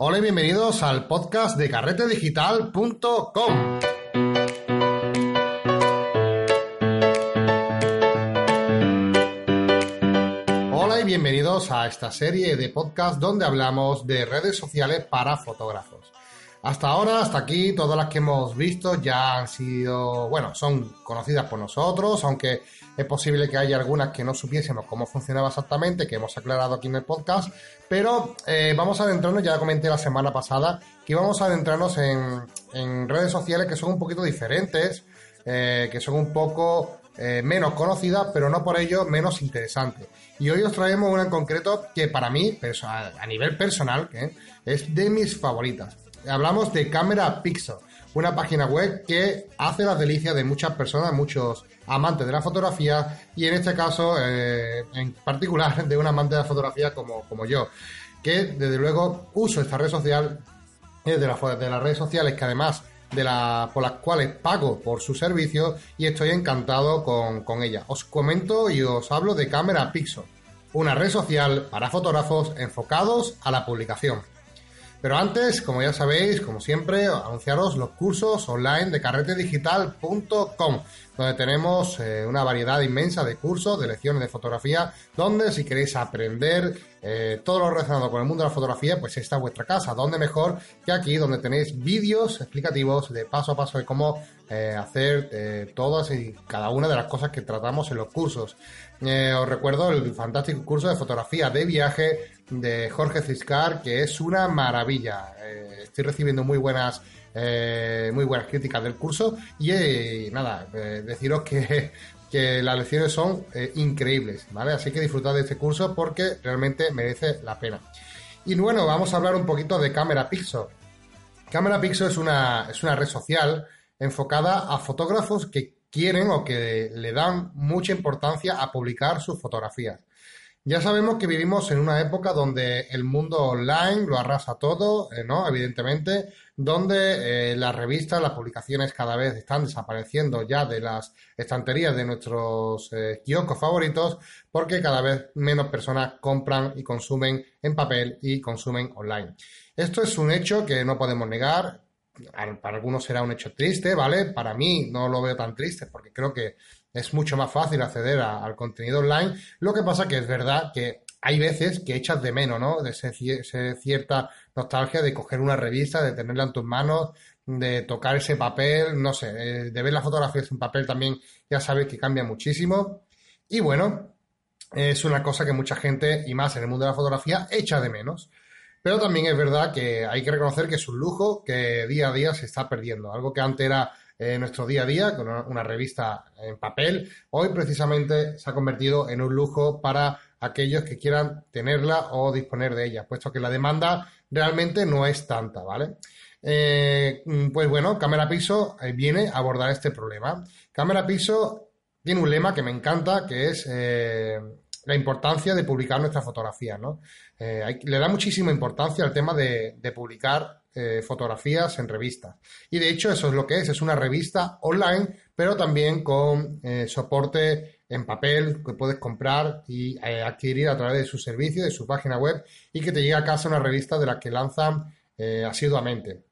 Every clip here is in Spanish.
Hola y bienvenidos al podcast de carretedigital.com. Hola y bienvenidos a esta serie de podcast donde hablamos de redes sociales para fotógrafos. Hasta ahora, hasta aquí, todas las que hemos visto ya han sido, bueno, son conocidas por nosotros, aunque es posible que haya algunas que no supiésemos cómo funcionaba exactamente, que hemos aclarado aquí en el podcast, pero eh, vamos a adentrarnos, ya comenté la semana pasada, que vamos a adentrarnos en, redes sociales que son un poquito diferentes, eh, que son un poco eh, menos conocidas, pero no por ello menos interesantes. Y hoy os traemos una en concreto que para mí, a nivel personal, es de mis favoritas hablamos de Cámara Pixel, una página web que hace las delicias de muchas personas, muchos amantes de la fotografía y en este caso eh, en particular de un amante de la fotografía como, yo, que desde luego uso esta red social, de, de las redes sociales que además de la, por las cuales pago por su servicio y estoy encantado con, con ella. Os comento y os hablo de Cámara Pixel, una red social para fotógrafos enfocados a la publicación. Pero antes, como ya sabéis, como siempre, anunciaros los cursos online de carretedigital.com, donde tenemos eh, una variedad inmensa de cursos, de lecciones de fotografía, donde si queréis aprender eh, todo lo relacionado con el mundo de la fotografía, pues está vuestra casa. Donde mejor que aquí, donde tenéis vídeos explicativos de paso a paso de cómo eh, hacer todas y cada una de las cosas que tratamos en los cursos. os recuerdo el fantástico curso de fotografía de viaje de Jorge Ciscar, que es una maravilla. Estoy recibiendo muy buenas, eh, muy buenas críticas del curso y eh, nada, deciros que, que, las lecciones son increíbles, ¿vale? Así que disfrutad de este curso porque realmente merece la pena. Y bueno, vamos a hablar un poquito de Cámara Pixel. Cámara Pixel es una, es una red social enfocada a fotógrafos que quieren o que le dan mucha importancia a publicar sus fotografías. Ya sabemos que vivimos en una época donde el mundo online lo arrasa todo, eh, ¿no? Evidentemente, donde eh, las revistas, las publicaciones cada vez están desapareciendo ya de las estanterías de nuestros eh, kioscos favoritos, porque cada vez menos personas compran y consumen en papel y consumen online. Esto es un hecho que no podemos negar. Para algunos será un hecho triste, ¿vale? Para mí no lo veo tan triste porque creo que es mucho más fácil acceder al contenido online. Lo que pasa que es verdad que hay veces que echas de menos, ¿no? De cierta nostalgia de coger una revista, de tenerla en tus manos, de tocar ese papel, no sé, eh, de ver las fotografías en papel también, ya sabes que cambia muchísimo. Y bueno, es una cosa que mucha gente, y más en el mundo de la fotografía, echa de menos. Pero también es verdad que hay que reconocer que es un lujo que día a día se está perdiendo. Algo que antes era nuestro día a día con una, revista en papel. Hoy precisamente se ha convertido en un lujo para aquellos que quieran tenerla o disponer de ella, puesto que la demanda realmente no es tanta, ¿vale? Eh, pues bueno, Cámara Piso eh, viene a abordar este problema. Cámara Piso tiene un lema que me encanta, que es eh, la importancia de publicar nuestras fotografías, ¿no? le da muchísima importancia al tema de publicar eh, fotografías en revistas. Y de hecho eso es lo que es, es una revista online, pero también con eh, soporte en papel que puedes comprar y eh, adquirir a través de su servicio, de su página web y que te llega a casa una revista de la que lanzan asiduamente.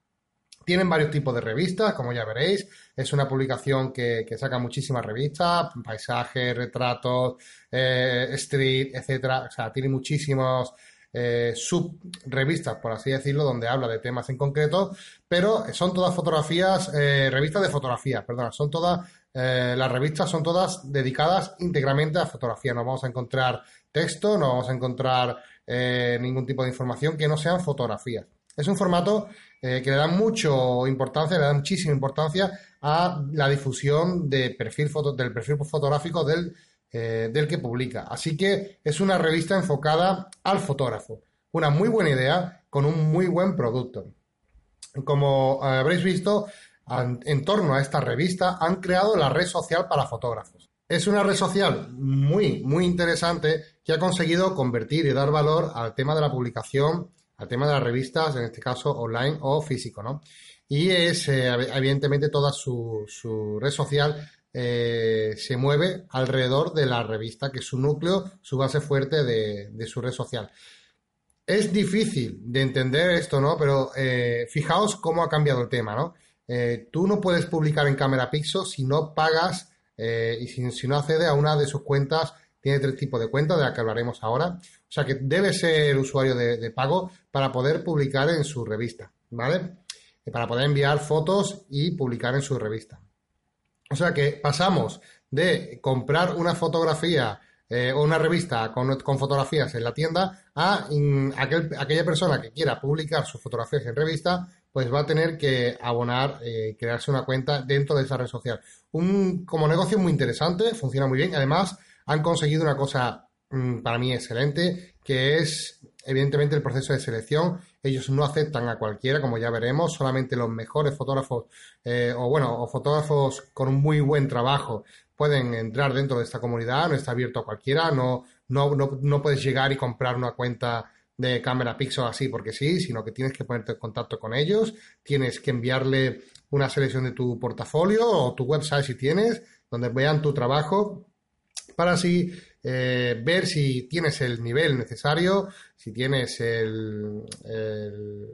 Tienen varios tipos de revistas, como ya veréis. Es una publicación que, que saca muchísimas revistas, paisajes, retratos, street, etcétera. O sea, tiene muchísimos eh, subrevistas, por así decirlo, donde habla de temas en concreto, pero son todas fotografías, eh, revistas de fotografía, perdón, son todas, eh, las revistas son todas dedicadas íntegramente a fotografía. No vamos a encontrar texto, no vamos a encontrar ningún tipo de información que no sean fotografías. Es un formato que le da mucho importancia, le da muchísima importancia a la difusión del perfil fotográfico del eh, del que publica. Así que es una revista enfocada al fotógrafo. Una muy buena idea con un muy buen producto. Como habréis visto, en torno a esta revista han creado la red social para fotógrafos. Es una red social muy, muy interesante que ha conseguido convertir y dar valor al tema de la publicación, al tema de las revistas, en este caso online o físico, ¿no? Y es, eh, evidentemente, toda su, su red social eh, se mueve alrededor de la revista, que es su núcleo, su base fuerte de, su red social. es difícil de entender esto, ¿no? Pero eh, fijaos cómo ha cambiado el tema, ¿no? Eh, tú no puedes publicar en Cámara Pixel si no pagas y si, no accedes a una de sus cuentas. Tiene tres tipos de cuentas de las que hablaremos ahora. O sea que debe ser usuario de, pago para poder publicar en su revista, ¿vale? Para poder enviar fotos y publicar en su revista. O sea que pasamos de comprar una fotografía eh, o una revista con, fotografías en la tienda a aquella persona que quiera publicar sus fotografías en revista, pues va a tener que abonar, eh, crearse una cuenta dentro de esa red social. Un, como negocio muy interesante, funciona muy bien. Además, han conseguido una cosa mm, para mí excelente, que es evidentemente el proceso de selección. Ellos no aceptan a cualquiera, como ya veremos, solamente los mejores fotógrafos eh, o bueno, o fotógrafos con un muy buen trabajo pueden entrar dentro de esta comunidad, no está abierto a cualquiera, no, no, no, no puedes llegar y comprar una cuenta de cámara Pixel así porque sí, sino que tienes que ponerte en contacto con ellos, tienes que enviarle una selección de tu portafolio o tu website si tienes, donde vean tu trabajo para así eh, ver si tienes el nivel necesario, si tienes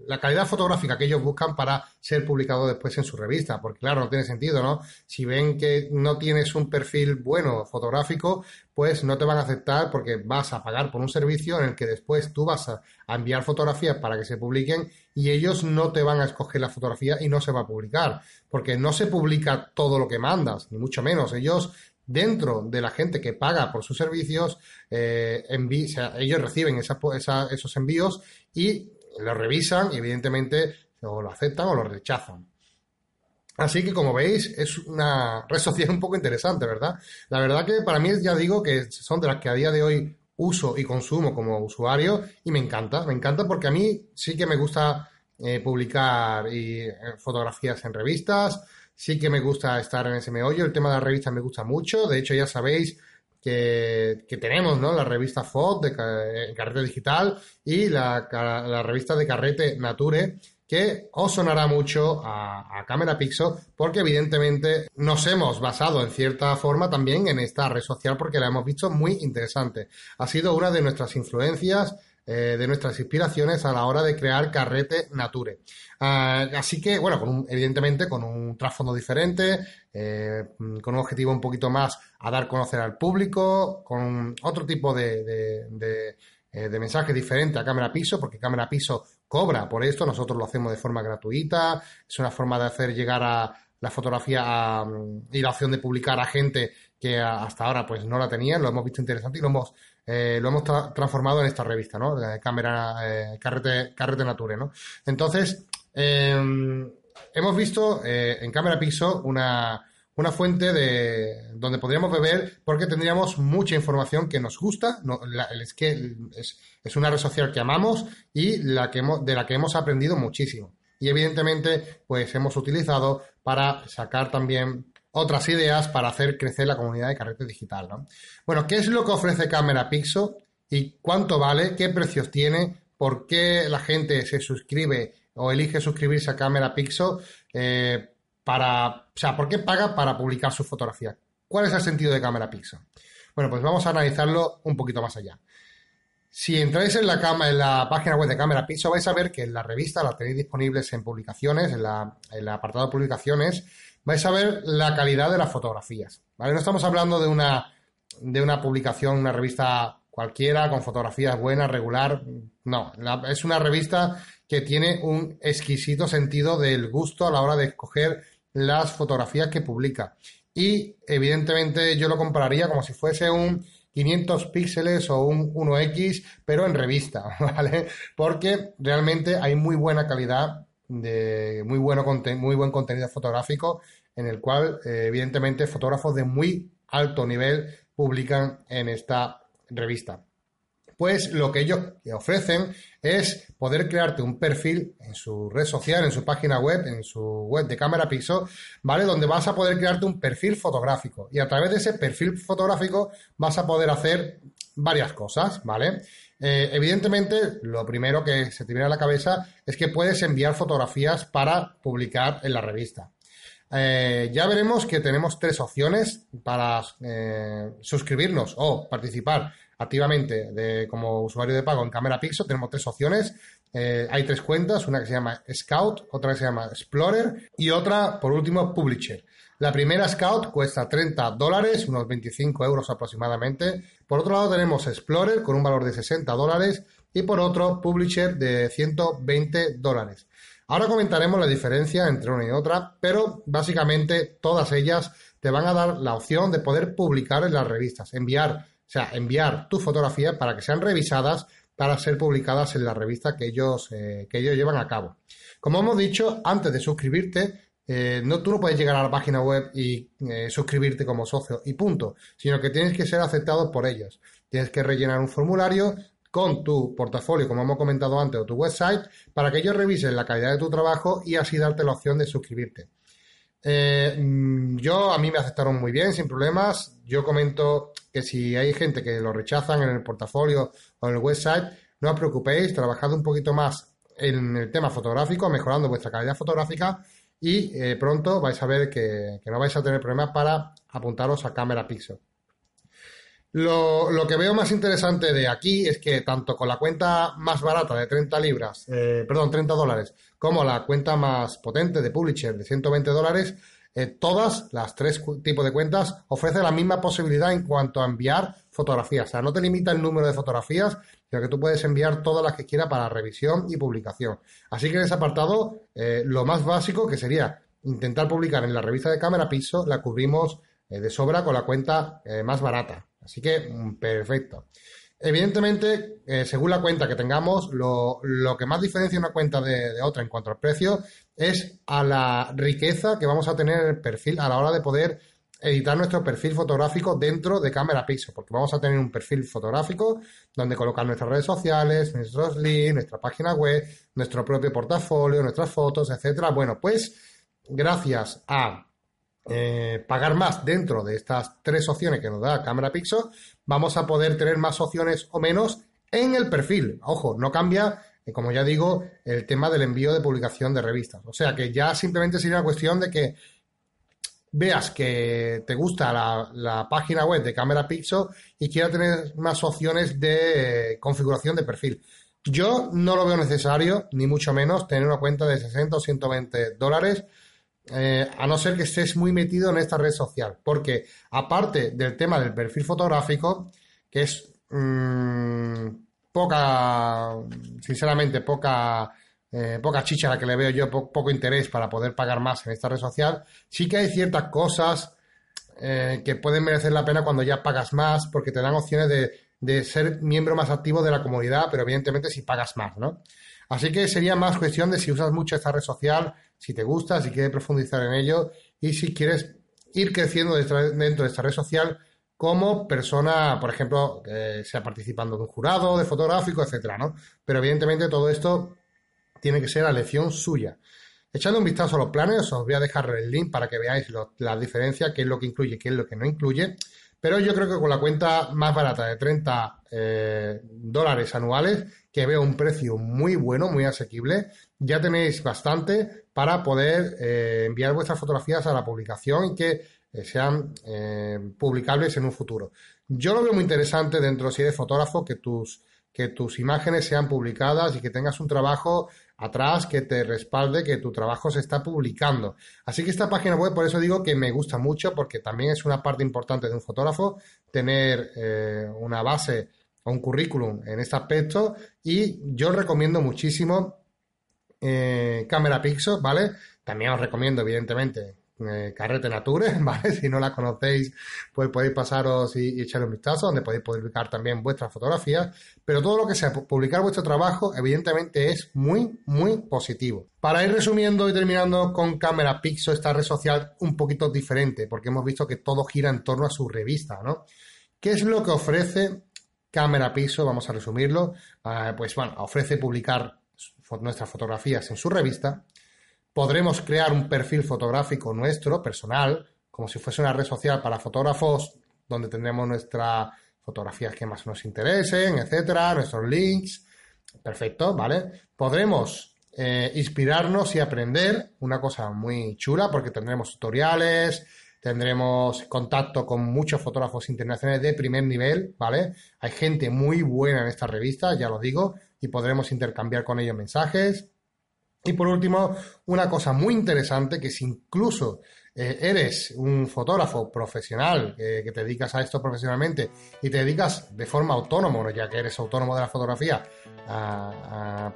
la calidad fotográfica que ellos buscan para ser publicado después en su revista, porque claro, no tiene sentido, ¿no? Si ven que no tienes un perfil bueno fotográfico, pues no te van a aceptar porque vas a pagar por un servicio en el que después tú vas a, a enviar fotografías para que se publiquen y ellos no te van a escoger la fotografía y no se va a publicar, porque no se publica todo lo que mandas, ni mucho menos. Ellos dentro de la gente que paga por sus servicios, eh, ellos reciben esos envíos y los revisan y evidentemente o lo aceptan o lo rechazan. Así que como veis es una red social un poco interesante, ¿verdad? La verdad que para mí ya digo que son de las que a día de hoy uso y consumo como usuario y me encanta, me encanta porque a mí sí que me gusta eh, publicar eh, fotografías en revistas, sí que me gusta estar en ese meollo. El tema de la revista me gusta mucho. De hecho, ya sabéis que, tenemos ¿no? la revista FOD de Carrete Digital y la, revista de Carrete Nature, que os sonará mucho a, a Cámara Pixel, porque evidentemente nos hemos basado en cierta forma también en esta red social porque la hemos visto muy interesante. Ha sido una de nuestras influencias eh, de nuestras inspiraciones a la hora de crear Carrete Nature. Ah, así que, bueno, con evidentemente con un trasfondo diferente, eh, con un objetivo un poquito más a dar a conocer al público, con otro tipo de, de, eh, de, mensaje diferente a Cámara Piso, porque Cámara Piso cobra por esto, nosotros lo hacemos de forma gratuita, es una forma de hacer llegar a la fotografía y la opción de publicar a gente que hasta ahora pues no la tenían, lo hemos visto interesante y lo hemos eh, lo hemos transformado en esta revista, ¿no? Cámara, eh, carrete, Nature, ¿no? Entonces, em, hemos visto eh, en Cámara Pixel una, una fuente de donde podríamos beber porque tendríamos mucha información que nos gusta, es que es, una red social que amamos y la que de la que hemos aprendido muchísimo. Y evidentemente, pues hemos utilizado para sacar también otras ideas para hacer crecer la comunidad de carrete digital. ¿no? Bueno, ¿qué es lo que ofrece Cámara Pixel y cuánto vale? ¿Qué precios tiene? ¿Por qué la gente se suscribe o elige suscribirse a Cámara Pixel? Eh, para, o sea, ¿por qué paga para publicar su fotografía? ¿Cuál es el sentido de Cámara Pixel? Bueno, pues vamos a analizarlo un poquito más allá. Si entráis en la, en la página web de Cámara Pixel vais a ver que en la revista la tenéis disponibles en publicaciones, en, la, el apartado de publicaciones, vais a ver la calidad de las fotografías. ¿vale? No estamos hablando de una, de una publicación, una revista cualquiera con fotografías buenas, regular. No, es una revista que tiene un exquisito sentido del gusto a la hora de escoger las fotografías que publica. Y evidentemente yo lo compararía como si fuese un 500 píxeles o un 1X, pero en revista, ¿vale? Porque realmente hay muy buena calidad de muy, bueno, muy buen contenido fotográfico en el cual, eh, evidentemente, fotógrafos de muy alto nivel publican en esta revista. Pues lo que ellos ofrecen es poder crearte un perfil en su red social, en su página web, en su web de cámara Pixel, ¿vale? Donde vas a poder crearte un perfil fotográfico. Y a través de ese perfil fotográfico vas a poder hacer varias cosas, ¿vale? Eh, evidentemente, lo primero que se te viene a la cabeza es que puedes enviar fotografías para publicar en la revista. Eh, ya veremos que tenemos tres opciones para eh, suscribirnos o participar activamente de, como usuario de pago en Cámara Pixel, tenemos tres opciones. Eh, hay tres cuentas, una que se llama Scout, otra que se llama Explorer y otra, por último, Publisher. La primera Scout cuesta 30 dólares, unos 25 euros aproximadamente. Por otro lado tenemos Explorer con un valor de 60 dólares y por otro Publisher de 120 dólares. Ahora comentaremos la diferencia entre una y otra, pero básicamente todas ellas te van a dar la opción de poder publicar en las revistas, enviar, o sea, enviar tu fotografía para que sean revisadas para ser publicadas en la revista que ellos, eh, que ellos llevan a cabo. Como hemos dicho, antes de suscribirte, eh, no, tú no puedes llegar a la página web y eh, suscribirte como socio y punto, sino que tienes que ser aceptado por ellos. Tienes que rellenar un formulario con tu portafolio, como hemos comentado antes, o tu website, para que ellos revisen la calidad de tu trabajo y así darte la opción de suscribirte. Eh, mm, yo, a mí me aceptaron muy bien, sin problemas. Yo comento que si hay gente que lo rechazan en el portafolio o en el website, no os preocupéis, trabajad un poquito más en el tema fotográfico, mejorando vuestra calidad fotográfica y eh, pronto vais a ver que, que no vais a tener problemas para apuntaros a cámara Pixel. Lo, que veo más interesante de aquí es que tanto con la cuenta más barata de 30 libras, eh, perdón, 30 dólares, como la cuenta más potente de Publisher de 120 dólares, eh, todas las tres tipos de cuentas ofrecen la misma posibilidad en cuanto a enviar fotografías. O sea, no te limita el número de fotografías, sino que tú puedes enviar todas las que quieras para revisión y publicación. Así que en ese apartado, eh, lo más básico que sería intentar publicar en la revista de cámara piso, la cubrimos de sobra con la cuenta más barata. Así que, mm, perfecto. Evidentemente, eh, según la cuenta que tengamos, lo, que más diferencia una cuenta de, otra en cuanto al precio es a la riqueza que vamos a tener en el perfil a la hora de poder editar nuestro perfil fotográfico dentro de Cámara Pixel, porque vamos a tener un perfil fotográfico donde colocar nuestras redes sociales, nuestros links, nuestra página web, nuestro propio portafolio, nuestras fotos, etcétera. Bueno, pues gracias a eh, pagar más dentro de estas tres opciones que nos da Cámara Pixel, vamos a poder tener más opciones o menos en el perfil. Ojo, no cambia, eh, como ya digo, el tema del envío de publicación de revistas. O sea que ya simplemente sería una cuestión de que veas que te gusta la, página web de Cámara Pixel y quieras tener más opciones de eh, configuración de perfil. Yo no lo veo necesario, ni mucho menos, tener una cuenta de 60 o 120 dólares eh, a no ser que estés muy metido en esta red social, porque aparte del tema del perfil fotográfico, que es mm, poca, sinceramente, poca, eh, poca chicha la que le veo yo, poco interés para poder pagar más en esta red social, sí que hay ciertas cosas eh, que pueden merecer la pena cuando ya pagas más, porque te dan opciones de, de ser miembro más activo de la comunidad, pero evidentemente si pagas más, ¿no? Así que sería más cuestión de si usas mucho esta red social, si te gusta, si quieres profundizar en ello y si quieres ir creciendo dentro de esta red social como persona, por ejemplo, sea participando de un jurado, de fotográfico, etcétera, ¿no? Pero evidentemente todo esto tiene que ser a lección suya. Echando un vistazo a los planes, os voy a dejar el link para que veáis la diferencia, qué es lo que incluye, qué es lo que no incluye. Pero yo creo que con la cuenta más barata de 30 eh, dólares anuales, que veo un precio muy bueno, muy asequible, ya tenéis bastante para poder eh, enviar vuestras fotografías a la publicación y que eh, sean publicables en un futuro. Yo lo veo muy interesante dentro, si eres fotógrafo, que tus, que tus imágenes sean publicadas y que tengas un trabajo atrás que te respalde que tu trabajo se está publicando. Así que esta página web, por eso digo que me gusta mucho, porque también es una parte importante de un fotógrafo tener eh, una base o un currículum en este aspecto y yo recomiendo muchísimo eh, Cámara Pixel, ¿vale? También os recomiendo, evidentemente, eh, Carrete Nature, ¿vale? Si no la conocéis, pues podéis pasaros y, y, un vistazo, donde podéis publicar también vuestras fotografías, pero todo lo que sea publicar vuestro trabajo, evidentemente es muy, muy positivo. Para ir resumiendo y terminando con Cámara Pixel, esta red social un poquito diferente, porque hemos visto que todo gira en torno a su revista, ¿no? ¿Qué es lo que ofrece Cámara Pixel? Vamos a resumirlo. Ah, pues bueno, ofrece publicar nuestras fotografías en su revista, podremos crear un perfil fotográfico nuestro, personal, como si fuese una red social para fotógrafos, donde tendremos nuestras fotografías que más nos interesen, etcétera, nuestros links. Perfecto, ¿vale? Podremos eh, inspirarnos y aprender una cosa muy chula, porque tendremos tutoriales, tendremos contacto con muchos fotógrafos internacionales de primer nivel, ¿vale? Hay gente muy buena en esta revista, ya lo digo, y podremos intercambiar con ellos mensajes. Y por último, una cosa muy interesante que si incluso eh, eres un fotógrafo profesional que te dedicas a esto profesionalmente y te dedicas de forma autónoma, ya que eres autónomo de la fotografía,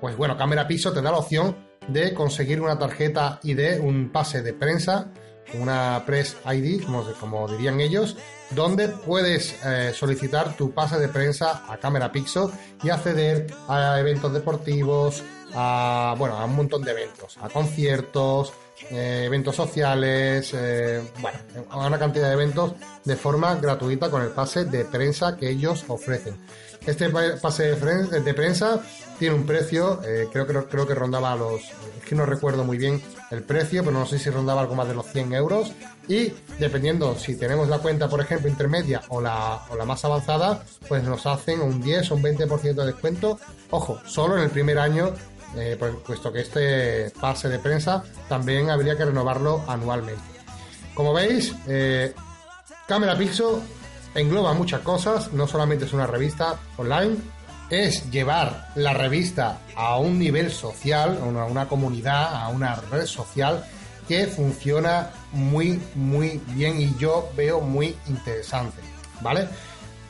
pues bueno, Cámara Piso te da la opción de conseguir una tarjeta ID, un pase de prensa, una Press ID, como, dirían ellos, donde puedes eh, solicitar tu pase de prensa a Cámara Pixel y acceder a eventos deportivos, a, bueno, a un montón de eventos, a conciertos, eh, eventos sociales, eh, bueno, una cantidad de eventos de forma gratuita con el pase de prensa que ellos ofrecen. Este pase de prensa tiene un precio, eh, creo, creo, creo que rondaba los, es que no recuerdo muy bien el precio, pero no sé si rondaba algo más de los 100 euros. Y dependiendo si tenemos la cuenta, por ejemplo, intermedia o la, o la más avanzada, pues nos hacen un 10 o un 20% de descuento. Ojo, solo en el primer año, eh, puesto que este pase de prensa también habría que renovarlo anualmente. Como veis, eh, Cámara Pixel engloba muchas cosas, no solamente es una revista online, es llevar la revista a un nivel social, a una, comunidad, a una red social que funciona muy, muy bien y yo veo muy interesante, ¿vale?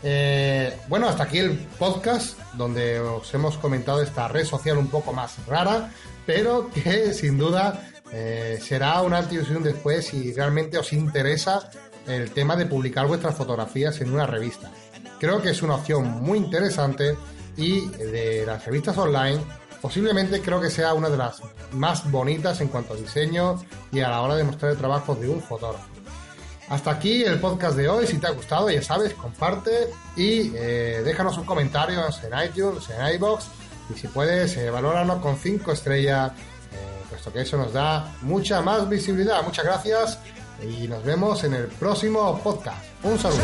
Eh, bueno, hasta aquí el podcast donde os hemos comentado esta red social un poco más rara, pero que sin duda eh, será una antes después si realmente os interesa el tema de publicar vuestras fotografías en una revista. Creo que es una opción muy interesante y de las revistas online posiblemente creo que sea una de las más bonitas en cuanto a diseño y a la hora de mostrar el trabajo de un fotógrafo. Hasta aquí el podcast de hoy. Si te ha gustado, ya sabes, comparte y eh, déjanos un comentario en iTunes, en iBox y si puedes, eh, valóralo con 5 estrellas, eh, puesto que eso nos da mucha más visibilidad. Muchas gracias y nos vemos en el próximo podcast. Un saludo.